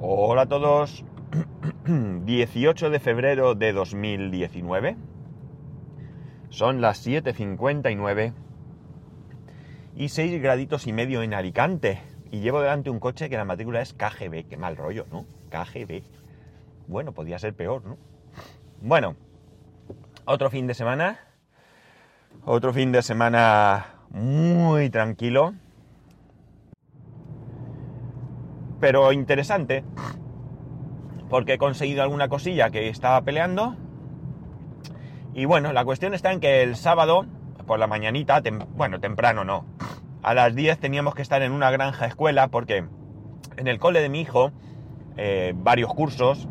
Hola a todos. 18 de febrero de 2019. Son las 7.59 y 6 graditos y medio en Alicante. Y llevo delante un coche que la matrícula es KGB. Qué mal rollo, ¿no? KGB. Bueno, podía ser peor, ¿no? Bueno, otro fin de semana. Otro fin de semana muy tranquilo. Pero interesante. Porque he conseguido alguna cosilla que estaba peleando. Y bueno, la cuestión está en que el sábado, por la mañanita, bueno, temprano no. A las 10 teníamos que estar en una granja escuela porque en el cole de mi hijo, eh, varios cursos,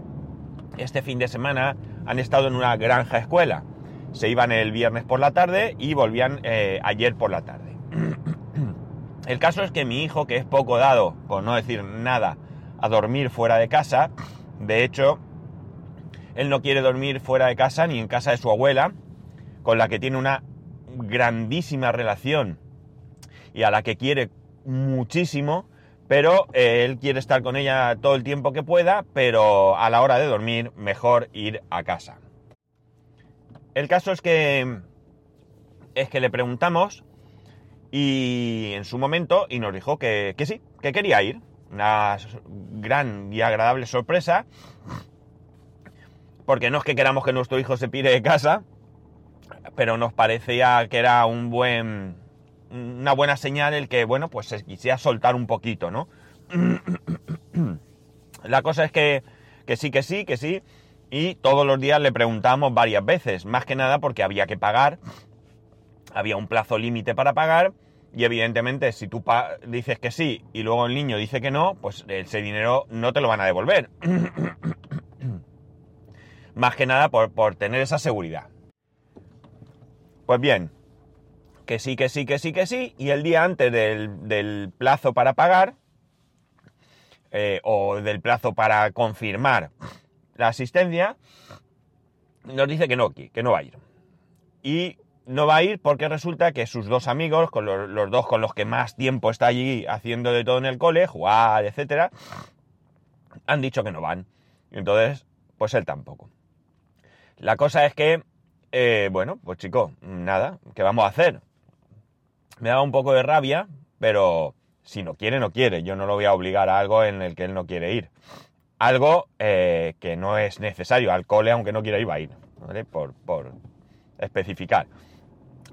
este fin de semana han estado en una granja escuela. Se iban el viernes por la tarde y volvían eh, ayer por la tarde. El caso es que mi hijo, que es poco dado, por no decir nada, a dormir fuera de casa, de hecho, él no quiere dormir fuera de casa ni en casa de su abuela, con la que tiene una grandísima relación y a la que quiere muchísimo, pero eh, él quiere estar con ella todo el tiempo que pueda, pero a la hora de dormir mejor ir a casa. El caso es que es que le preguntamos y en su momento y nos dijo que, que sí, que quería ir. Una gran y agradable sorpresa. Porque no es que queramos que nuestro hijo se pire de casa, pero nos parecía que era un buen, una buena señal el que, bueno, pues se quisiera soltar un poquito, ¿no? La cosa es que, que sí, que sí, que sí. Y todos los días le preguntamos varias veces, más que nada porque había que pagar, había un plazo límite para pagar y evidentemente si tú dices que sí y luego el niño dice que no, pues ese dinero no te lo van a devolver. más que nada por, tener esa seguridad. Pues bien, que sí, que sí, que sí, que sí, y el día antes del, plazo para pagar, eh, o del plazo para confirmar la asistencia, nos dice que no, que no va a ir. Y no va a ir porque resulta que sus dos amigos, con los, dos con los que más tiempo está allí haciendo de todo en el cole, jugar, etcétera, han dicho que no van. Entonces, pues él tampoco. La cosa es que, eh, bueno, pues chico, nada, ¿qué vamos a hacer? Me da un poco de rabia, pero si no quiere, no quiere. Yo no lo voy a obligar a algo en el que él no quiere ir. Algo eh, que no es necesario. Al cole, aunque no quiera ir, va a ir. ¿vale? Por, por especificar.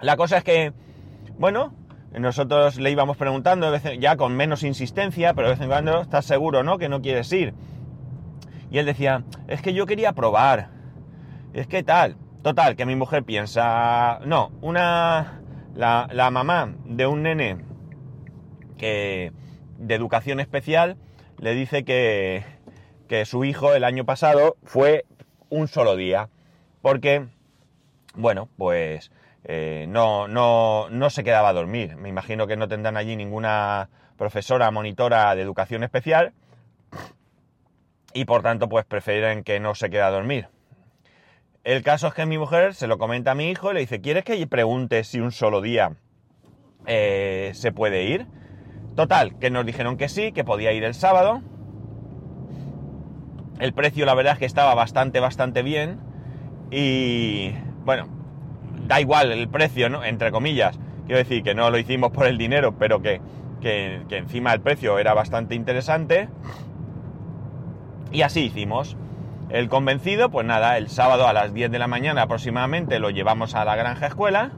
La cosa es que, bueno, nosotros le íbamos preguntando, ya con menos insistencia, pero de vez en cuando, ¿estás seguro, no? Que no quieres ir. Y él decía, es que yo quería probar. Es que tal. Total, que mi mujer piensa, no, una, la, la mamá de un nene que, de educación especial le dice que, que su hijo el año pasado fue un solo día. Porque, bueno, pues eh, no, no, no se quedaba a dormir. Me imagino que no tendrán allí ninguna profesora, monitora de educación especial y por tanto pues prefieren que no se quede a dormir. El caso es que mi mujer se lo comenta a mi hijo y le dice, ¿quieres que pregunte si un solo día eh, se puede ir? Total, que nos dijeron que sí, que podía ir el sábado. El precio la verdad es que estaba bastante, bastante bien. Y bueno, da igual el precio, ¿no? Entre comillas. Quiero decir que no lo hicimos por el dinero, pero que, que, encima el precio era bastante interesante. Y así hicimos. El convencido, pues nada, el sábado a las 10 de la mañana aproximadamente lo llevamos a la granja escuela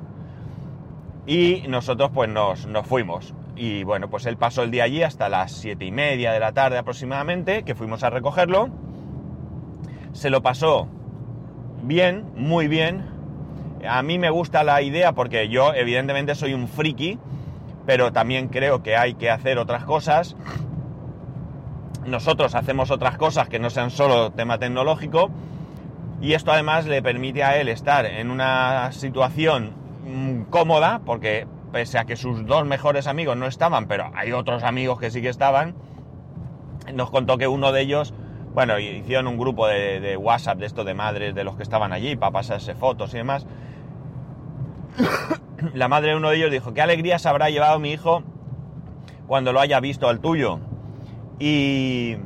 y nosotros pues nos, nos, fuimos. Y bueno, pues él pasó el día allí hasta las 7 y media de la tarde aproximadamente, que fuimos a recogerlo. Se lo pasó bien, muy bien, a mí me gusta la idea porque yo evidentemente soy un friki, pero también creo que hay que hacer otras cosas. Nosotros hacemos otras cosas que no sean solo tema tecnológico y esto además le permite a él estar en una situación mm, cómoda porque pese a que sus dos mejores amigos no estaban, pero hay otros amigos que sí que estaban, nos contó que uno de ellos, bueno, hicieron un grupo de, de WhatsApp de esto de madres de los que estaban allí para pasarse fotos y demás, la madre de uno de ellos dijo, qué alegría se habrá llevado mi hijo cuando lo haya visto al tuyo. Y,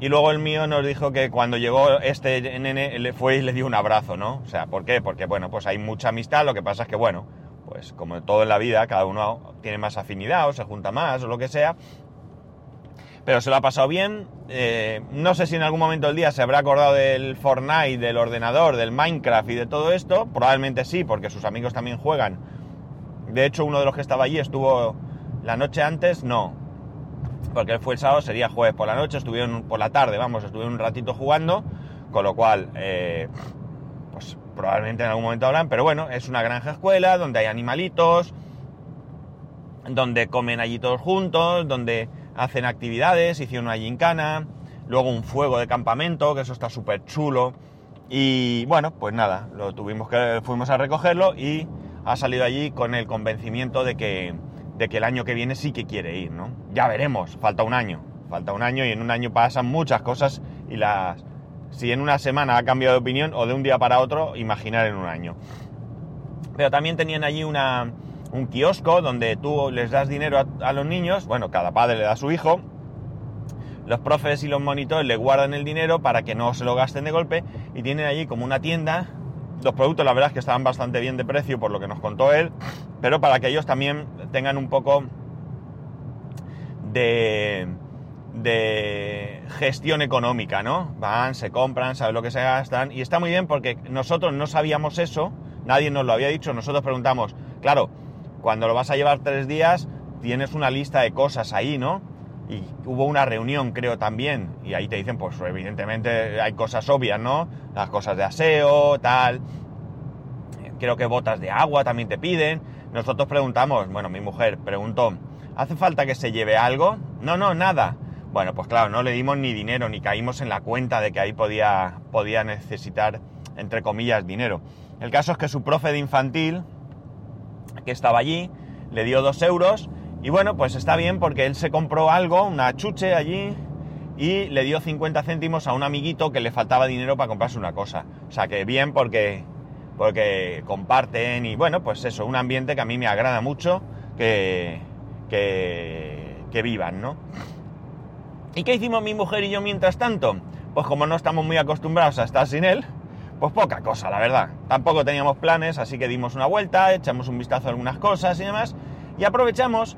Y luego el mío nos dijo que cuando llegó este nene le fue y le dio un abrazo, ¿no? O sea, ¿por qué? Porque, bueno, pues hay mucha amistad, lo que pasa es que, bueno, pues como todo en la vida, cada uno tiene más afinidad o se junta más o lo que sea. Pero se lo ha pasado bien. Eh, no sé si en algún momento del día se habrá acordado del Fortnite, del ordenador, del Minecraft y de todo esto. Probablemente sí, porque sus amigos también juegan. De hecho, uno de los que estaba allí estuvo la noche antes, no, porque fue el sábado, sería jueves por la noche, estuvieron por la tarde, vamos, estuvieron un ratito jugando, con lo cual, eh, pues probablemente en algún momento hablan, pero bueno, es una granja escuela donde hay animalitos, donde comen allí todos juntos, donde hacen actividades, hicieron una gincana, luego un fuego de campamento, que eso está súper chulo, y bueno, pues nada, lo tuvimos que, fuimos a recogerlo y ha salido allí con el convencimiento de que de que el año que viene sí que quiere ir, ¿no? Ya veremos, falta un año, falta un año y en un año pasan muchas cosas y las... Si en una semana ha cambiado de opinión o de un día para otro, imaginar en un año. Pero también tenían allí una, un kiosco donde tú les das dinero a, los niños, bueno, cada padre le da a su hijo, los profes y los monitores le guardan el dinero para que no se lo gasten de golpe y tienen allí como una tienda los productos la verdad es que estaban bastante bien de precio por lo que nos contó él, pero para que ellos también tengan un poco de, de gestión económica, ¿no? Van, se compran, saben lo que se gastan y está muy bien porque nosotros no sabíamos eso, nadie nos lo había dicho, nosotros preguntamos, claro, cuando lo vas a llevar tres días tienes una lista de cosas ahí, ¿no? y hubo una reunión, creo también, y ahí te dicen, pues evidentemente hay cosas obvias, ¿no? Las cosas de aseo, tal. Creo que botas de agua también te piden. Nosotros preguntamos, bueno, mi mujer preguntó, ¿hace falta que se lleve algo? No, no, nada. Bueno, pues claro, no le dimos ni dinero, ni caímos en la cuenta de que ahí podía, podía necesitar, entre comillas, dinero. El caso es que su profe de infantil, que estaba allí, le dio dos euros y bueno, pues está bien porque él se compró algo, una chuche allí, y le dio 50 céntimos a un amiguito que le faltaba dinero para comprarse una cosa. O sea que bien porque, porque comparten y bueno, pues eso, un ambiente que a mí me agrada mucho que, que, que vivan, ¿no? ¿Y qué hicimos mi mujer y yo mientras tanto? Pues como no estamos muy acostumbrados a estar sin él, pues poca cosa, la verdad. Tampoco teníamos planes, así que dimos una vuelta, echamos un vistazo a algunas cosas y demás, y aprovechamos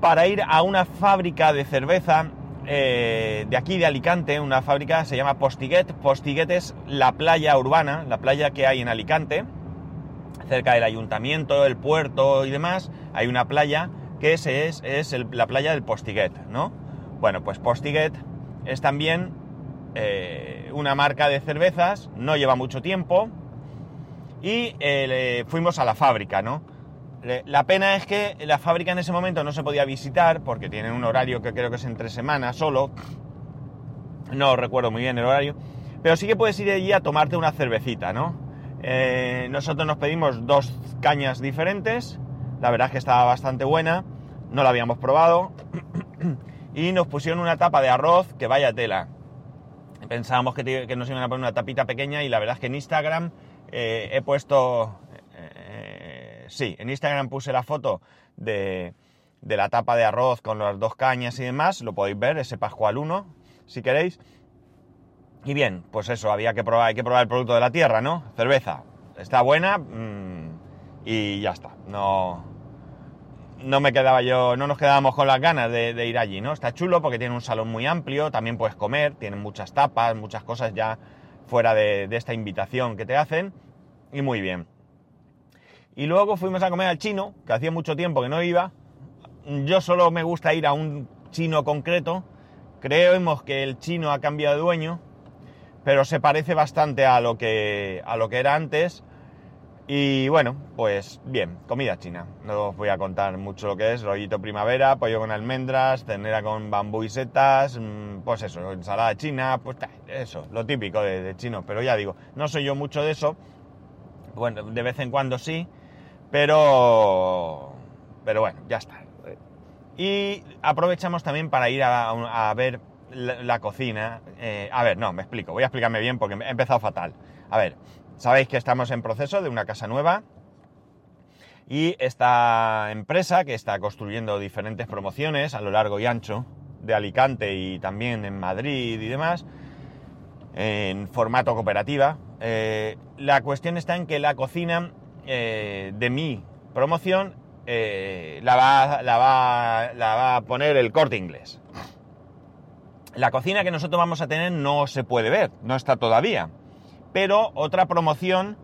para ir a una fábrica de cerveza eh, de aquí de Alicante, una fábrica se llama Postiguet. Postiguet es la playa urbana, la playa que hay en Alicante, cerca del ayuntamiento, el puerto y demás. Hay una playa que es, es, la playa del Postiguet, ¿no? Bueno, pues Postiguet es también eh, una marca de cervezas, no lleva mucho tiempo y eh, fuimos a la fábrica, ¿no? La pena es que la fábrica en ese momento no se podía visitar porque tienen un horario que creo que es entre semanas solo. No recuerdo muy bien el horario. Pero sí que puedes ir allí a tomarte una cervecita, ¿no? Eh, nosotros nos pedimos dos cañas diferentes. La verdad es que estaba bastante buena. No la habíamos probado. y nos pusieron una tapa de arroz que vaya tela. Pensábamos que, nos iban a poner una tapita pequeña y la verdad es que en Instagram eh, he puesto sí, en Instagram puse la foto de, la tapa de arroz con las dos cañas y demás, lo podéis ver, ese Pascual 1, si queréis. Y bien, pues eso, había que probar, hay que probar el producto de la tierra, ¿no? Cerveza, está buena mm, y ya está. No, no me quedaba yo, no nos quedábamos con las ganas de, ir allí, ¿no? Está chulo porque tiene un salón muy amplio, también puedes comer, tienen muchas tapas, muchas cosas ya fuera de esta invitación que te hacen y muy bien. Y luego fuimos a comer al chino, que hacía mucho tiempo que no iba. Yo solo me gusta ir a un chino concreto. Creemos que el chino ha cambiado de dueño, pero se parece bastante a lo que, a lo que era antes. Y bueno, pues bien, comida china. No os voy a contar mucho lo que es, rollito primavera, pollo con almendras, ternera con bambú y setas, mm, pues eso, ensalada china, pues eso, lo típico de, de. Pero ya digo, no soy yo mucho de eso. Bueno, de vez en cuando sí, pero, pero bueno, ya está. Y aprovechamos también para ir a, ver la, cocina. Eh, a ver, no, me explico. Voy a explicarme bien porque he empezado fatal. A ver, sabéis que estamos en proceso de una casa nueva. Y esta empresa que está construyendo diferentes promociones a lo largo y ancho de Alicante y también en Madrid y demás, en formato cooperativa. Eh, la cuestión está en que la cocina eh, de mi promoción eh, la, va, la, va, la va a poner el corte inglés. La cocina que nosotros vamos a tener no se puede ver, no está todavía. Pero otra promoción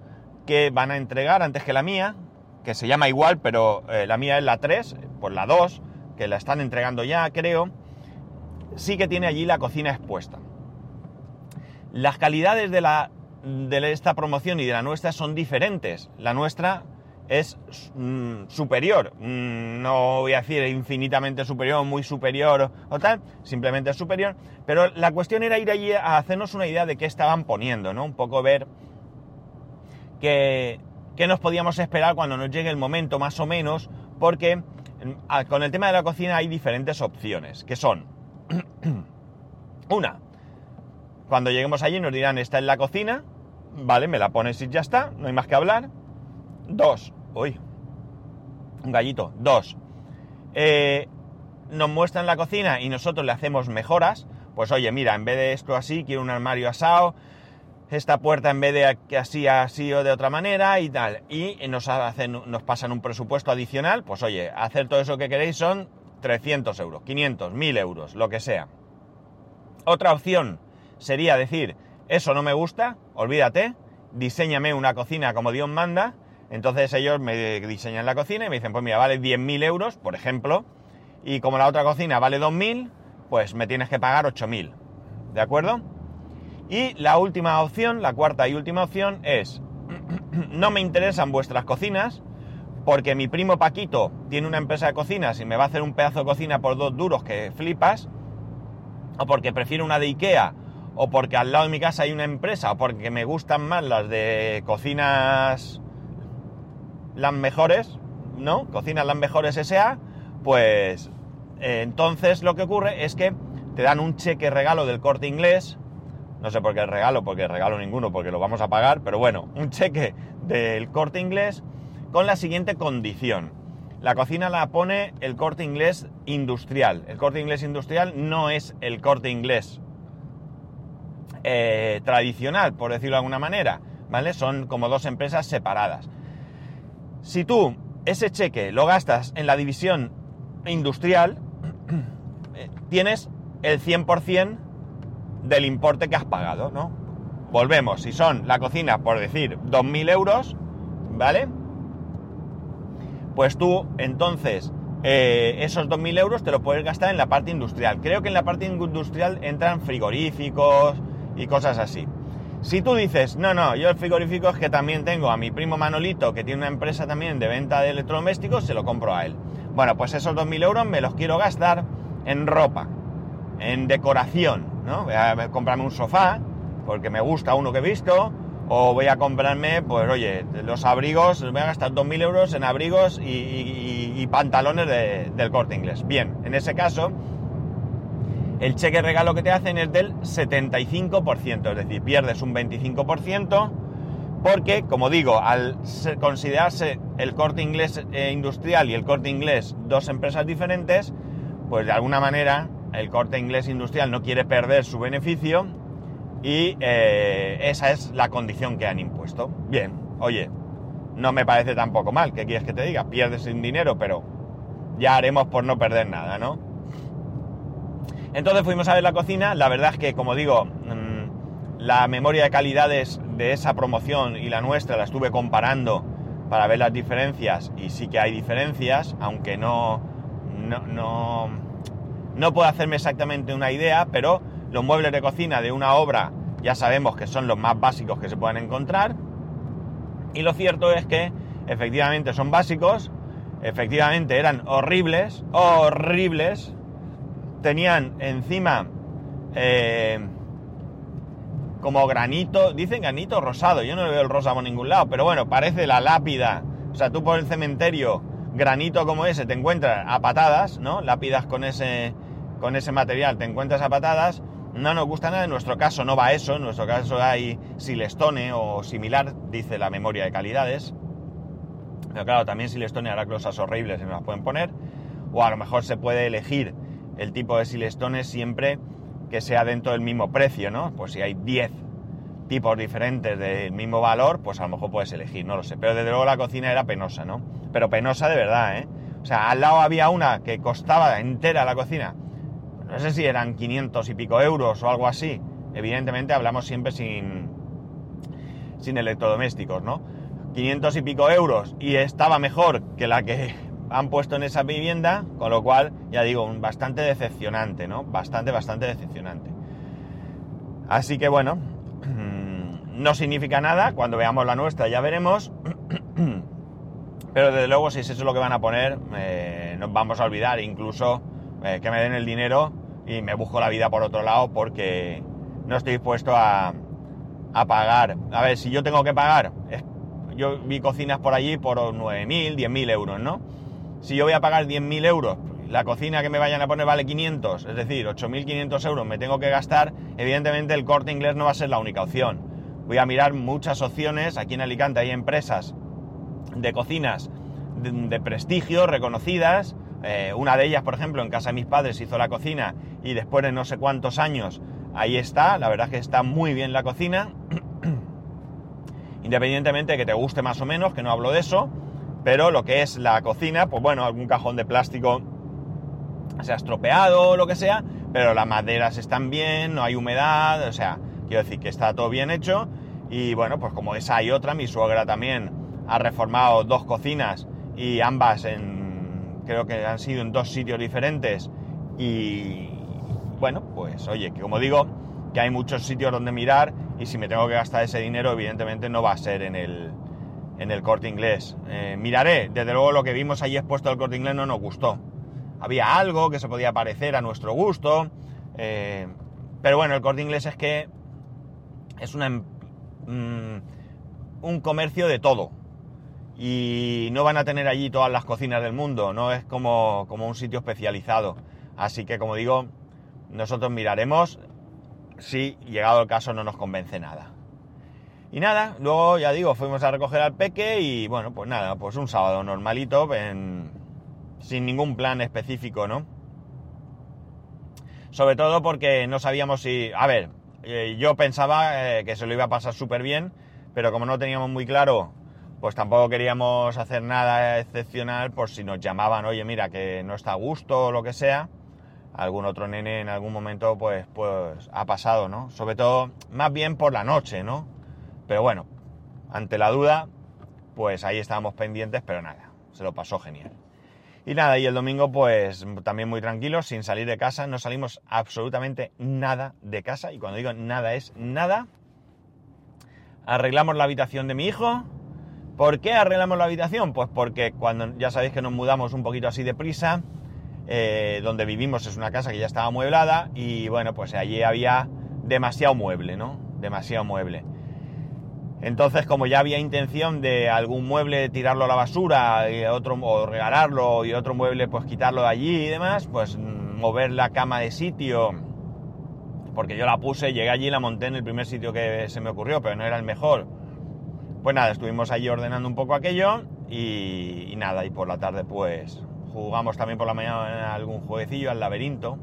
que van a entregar antes que la mía, que se llama igual, pero eh, la mía es la 3, por la 2, que la están entregando ya, creo, sí que tiene allí la cocina expuesta. Las calidades de, la, de esta promoción y de la nuestra son diferentes. La nuestra es mm, superior, mm, no voy a decir infinitamente superior, muy superior o tal, simplemente es superior, pero la cuestión era ir allí a hacernos una idea de qué estaban poniendo, ¿no? Un poco ver qué, qué nos podíamos esperar cuando nos llegue el momento más o menos, porque mm, con el tema de la cocina hay diferentes opciones, que son, una, cuando lleguemos allí nos dirán, esta es la cocina, vale, me la pones y ya está, no hay más que hablar. Dos, uy, un gallito. Dos, eh, nos muestran la cocina y nosotros le hacemos mejoras. Pues oye, mira, en vez de esto así, quiero un armario asado, esta puerta en vez de así, así o de otra manera y tal. Y nos, hacen, nos pasan un presupuesto adicional, pues oye, hacer todo eso que queréis son 300 euros, 500, 1000 euros, lo que sea. Otra opción sería decir, eso no me gusta, olvídate, diseñame una cocina como Dios manda. Entonces ellos me diseñan la cocina y me dicen, pues mira, vale 10.000 euros, por ejemplo, y como la otra cocina vale 2.000, pues me tienes que pagar 8.000. ¿De acuerdo? Y la última opción, la cuarta y última opción es, no me interesan vuestras cocinas, porque mi primo Paquito tiene una empresa de cocinas y me va a hacer un pedazo de cocina por dos duros que flipas, o porque prefiero una de Ikea, o porque al lado de mi casa hay una empresa, o porque me gustan más las de cocinas las mejores, ¿no? Cocinas las mejores SA, pues eh, entonces lo que ocurre es que te dan un cheque regalo del corte inglés, no sé por qué el regalo, porque regalo ninguno, porque lo vamos a pagar, pero bueno, un cheque del corte inglés con la siguiente condición. La cocina la pone el corte inglés industrial. El corte inglés industrial no es el corte inglés eh, tradicional, por decirlo de alguna manera, ¿vale? Son como dos empresas separadas. Si tú ese cheque lo gastas en la división industrial, eh, tienes el 100% del importe que has pagado, ¿no? Volvemos, si son la cocina, por decir, 2.000 euros, ¿vale? Pues tú, entonces, eh, esos 2.000 euros te lo puedes gastar en la parte industrial. Creo que en la parte industrial entran frigoríficos y cosas así. Si tú dices, no, no, yo el frigorífico es que también tengo a mi primo Manolito, que tiene una empresa también de venta de electrodomésticos, se lo compro a él. Bueno, pues esos 2.000 euros me los quiero gastar en ropa, en decoración, ¿no? Voy a comprarme un sofá, porque me gusta uno que he visto, o voy a comprarme, pues oye, los abrigos, voy a gastar 2.000 euros en abrigos y, pantalones del corte inglés. Bien, en ese caso, el cheque regalo que te hacen es del 75%, es decir, pierdes un 25%, porque, como digo, al considerarse el corte inglés eh, industrial y el corte inglés dos empresas diferentes, pues de alguna manera el corte inglés industrial no quiere perder su beneficio y eh, esa es la condición que han impuesto. Bien, oye, no me parece tampoco mal, ¿qué quieres que te diga? Pierdes sin dinero, pero ya haremos por no perder nada, ¿no? Entonces fuimos a ver la cocina, la verdad es que, como digo, mm, la memoria de calidades de esa promoción y la nuestra la estuve comparando para ver las diferencias y sí que hay diferencias, aunque no, no, no, no puedo hacerme exactamente una idea, pero los muebles de cocina de una obra ya sabemos que son los más básicos que se pueden encontrar. Y lo cierto es que efectivamente son básicos, efectivamente eran horribles, horribles. Tenían encima eh, como granito, dicen granito rosado, yo no le veo el rosa por ningún lado, pero bueno, parece la lápida. O sea, tú por el cementerio, granito como ese, te encuentras a patadas, ¿no? Lápidas con ese, con ese material, te encuentras a patadas no nos gusta nada, en nuestro caso no va eso, en nuestro caso hay Silestone o similar, dice la memoria de calidades. Pero claro, también Silestone hará cosas horribles y no las pueden poner. O a lo mejor se puede elegir el tipo de silestones siempre que sea dentro del mismo precio, ¿no? Pues si hay 10 tipos diferentes del mismo valor, pues a lo mejor puedes elegir, no lo sé. Pero desde luego la cocina era penosa, ¿no? Pero penosa de verdad, ¿eh? O sea, al lado había una que costaba entera la cocina. No sé si eran 500 y pico euros o algo así. Evidentemente hablamos siempre sin, sin electrodomésticos, ¿no? 500 y pico euros y estaba mejor que la que han puesto en esa vivienda, con lo cual, ya digo, bastante decepcionante, ¿no? Bastante, bastante decepcionante. Así que bueno, no significa nada, cuando veamos la nuestra ya veremos, pero desde luego si es eso lo que van a poner, eh, nos vamos a olvidar, incluso eh, que me den el dinero y me busco la vida por otro lado porque no estoy dispuesto a, a pagar. A ver, si yo tengo que pagar, yo vi cocinas por allí por 9.000, 10.000 euros, ¿no? Si yo voy a pagar 10.000 euros, la cocina que me vayan a poner vale 500, es decir, 8.500 euros me tengo que gastar, evidentemente el corte inglés no va a ser la única opción. Voy a mirar muchas opciones, aquí en Alicante hay empresas de cocinas de, prestigio, reconocidas, eh, una de ellas, por ejemplo, en casa de mis padres hizo la cocina y después de no sé cuántos años, ahí está, la verdad es que está muy bien la cocina, independientemente de que te guste más o menos, que no hablo de eso, pero lo que es la cocina, pues bueno, algún cajón de plástico se ha estropeado o lo que sea, pero las maderas están bien, no hay humedad, o sea, quiero decir que está todo bien hecho. Y bueno, pues como esa hay otra, mi suegra también ha reformado dos cocinas y ambas en, creo que han sido en dos sitios diferentes. Y bueno, pues oye, que como digo, que hay muchos sitios donde mirar y si me tengo que gastar ese dinero, evidentemente no va a ser en el, en el corte inglés. Eh, miraré, desde luego lo que vimos allí expuesto al corte inglés no nos gustó. Había algo que se podía parecer a nuestro gusto, eh, pero bueno, el corte inglés es que es una, mm, un comercio de todo. Y no van a tener allí todas las cocinas del mundo, no es como, como un sitio especializado. Así que como digo, nosotros miraremos si llegado el caso no nos convence nada. Y nada, luego ya digo, fuimos a recoger al peque y bueno, pues nada, pues un sábado normalito, sin ningún plan específico, ¿no? Sobre todo porque no sabíamos si... A ver, eh, yo pensaba eh, que se lo iba a pasar súper bien, pero como no teníamos muy claro, pues tampoco queríamos hacer nada excepcional por si nos llamaban, oye, mira, que no está a gusto o lo que sea. Algún otro nene en algún momento, pues, pues ha pasado, ¿no? Sobre todo, más bien por la noche, ¿no? Pero bueno, ante la duda, pues ahí estábamos pendientes, pero nada, se lo pasó genial. Y nada, y el domingo pues también muy tranquilo, sin salir de casa, no salimos absolutamente nada de casa, y cuando digo nada es nada. Arreglamos la habitación de mi hijo. ¿Por qué arreglamos la habitación? Pues porque cuando ya sabéis que nos mudamos un poquito así de prisa, eh, donde vivimos es una casa que ya estaba amueblada y bueno, pues allí había demasiado mueble, ¿no? Demasiado mueble. Entonces, como ya había intención de algún mueble tirarlo a la basura y otro, o regalarlo y otro mueble pues quitarlo de allí y demás, pues mover la cama de sitio, porque yo la puse, llegué allí y la monté en el primer sitio que se me ocurrió, pero no era el mejor. Pues nada, estuvimos allí ordenando un poco aquello y, nada, y por la tarde pues jugamos también por la mañana algún jueguecillo al laberinto,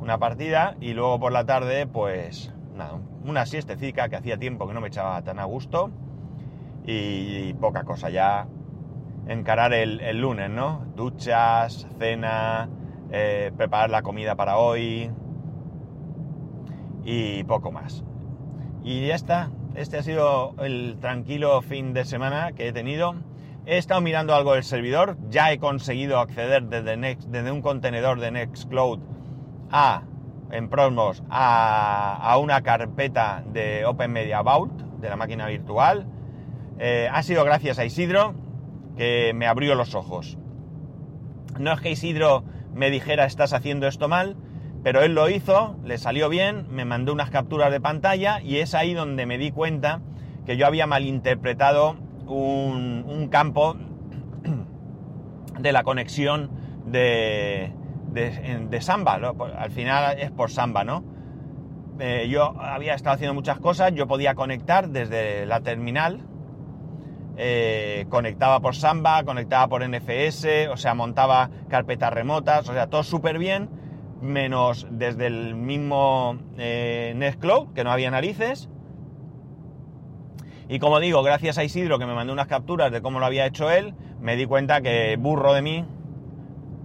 una partida y luego por la tarde pues nada, una siestecica que hacía tiempo que no me echaba tan a gusto y, poca cosa, ya encarar el, lunes, ¿no? Duchas, cena, eh, preparar la comida para hoy y poco más. Y ya está, este ha sido el tranquilo fin de semana que he tenido. He estado mirando algo del servidor, ya he conseguido acceder desde, desde un contenedor de Nextcloud a en Prosmos a, una carpeta de Open Media Vault, de la máquina virtual. Eh, ha sido gracias a Isidro que me abrió los ojos. No es que Isidro me dijera estás haciendo esto mal, pero él lo hizo, le salió bien, me mandó unas capturas de pantalla y es ahí donde me di cuenta que yo había malinterpretado un, un campo de la conexión de, de, Samba, al final es por Samba, ¿no? Eh, yo había estado haciendo muchas cosas, yo podía conectar desde la terminal eh, conectaba por Samba, conectaba por NFS, o sea, montaba carpetas remotas, o sea, todo súper bien, menos desde el mismo eh, Nextcloud, que no había narices. Y como digo, gracias a Isidro que me mandó unas capturas de cómo lo había hecho él, me di cuenta que burro de mí,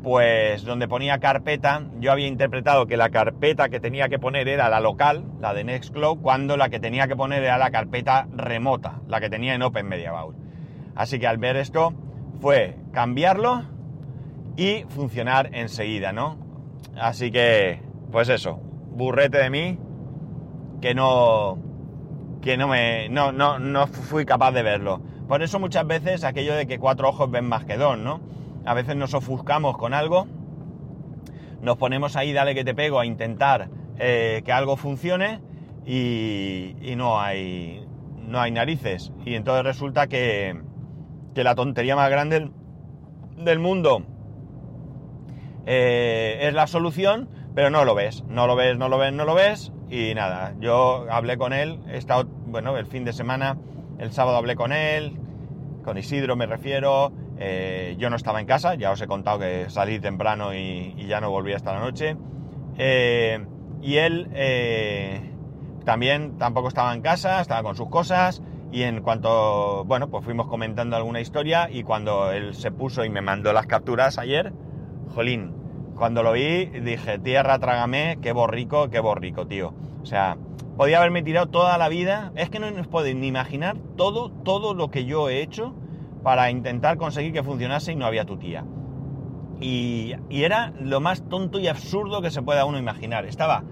pues donde ponía carpeta, yo había interpretado que la carpeta que tenía que poner era la local, la de Nextcloud, cuando la que tenía que poner era la carpeta remota, la que tenía en Open Media Vault. Así que al ver esto fue cambiarlo y funcionar enseguida, ¿no? Así que, pues eso, burrete de mí, que no, que no me, no, no, no fui capaz de verlo. Por eso muchas veces aquello de que cuatro ojos ven más que dos, ¿no? A veces nos ofuscamos con algo, nos ponemos ahí, dale que te pego, a intentar eh, que algo funcione y, no hay, no hay narices. Y entonces resulta que, que la tontería más grande del mundo eh, es la solución, pero no lo ves, no lo ves, no lo ves, no lo ves. Y nada, yo hablé con él, he estado, bueno, el fin de semana, el sábado hablé con él, con Isidro me refiero, eh, yo no estaba en casa, ya os he contado que salí temprano y, ya no volví hasta la noche. Eh, y él eh, también tampoco estaba en casa, estaba con sus cosas. Y en cuanto, bueno, pues fuimos comentando alguna historia y cuando él se puso y me mandó las capturas ayer, jolín, cuando lo vi dije, tierra, trágame, qué borrico, qué borrico, tío. O sea, podía haberme tirado toda la vida, es que no nos podéis ni imaginar todo, todo lo que yo he hecho para intentar conseguir que funcionase y no había tu tía. Y, era lo más tonto y absurdo que se pueda uno imaginar. Estaba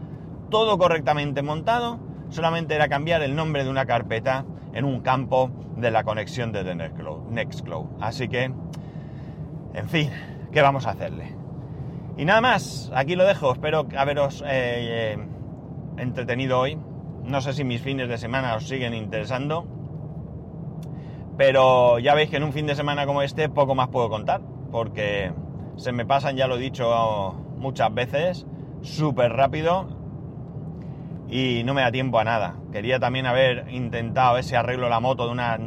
todo correctamente montado, solamente era cambiar el nombre de una carpeta en un campo de la conexión de. Nextcloud. Así que, en fin, ¿qué vamos a hacerle? Y nada más, aquí lo dejo. Espero haberos eh, eh, entretenido hoy. No sé si mis fines de semana os siguen interesando. Pero ya veis que en un fin de semana como este poco más puedo contar. Porque se me pasan, ya lo he dicho muchas veces, súper rápido y no me da tiempo a nada. Quería también haber intentado ese arreglo la moto de una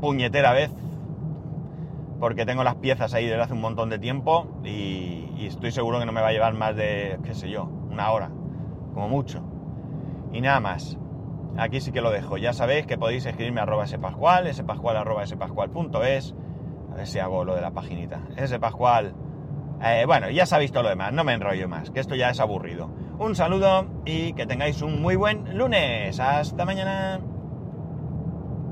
puñetera vez, porque tengo las piezas ahí desde hace un montón de tiempo y, y, estoy seguro que no me va a llevar más de, qué sé yo, una hora, como mucho. Y nada más. Aquí sí que lo dejo. Ya sabéis que podéis escribirme arroba spascual, spascual arroba spascual.es. A ver si hago lo de la paginita. Spascual. Eh, bueno, ya sabéis todo lo demás, no me enrollo más, que esto ya es aburrido. Un saludo y que tengáis un muy buen lunes. Hasta mañana.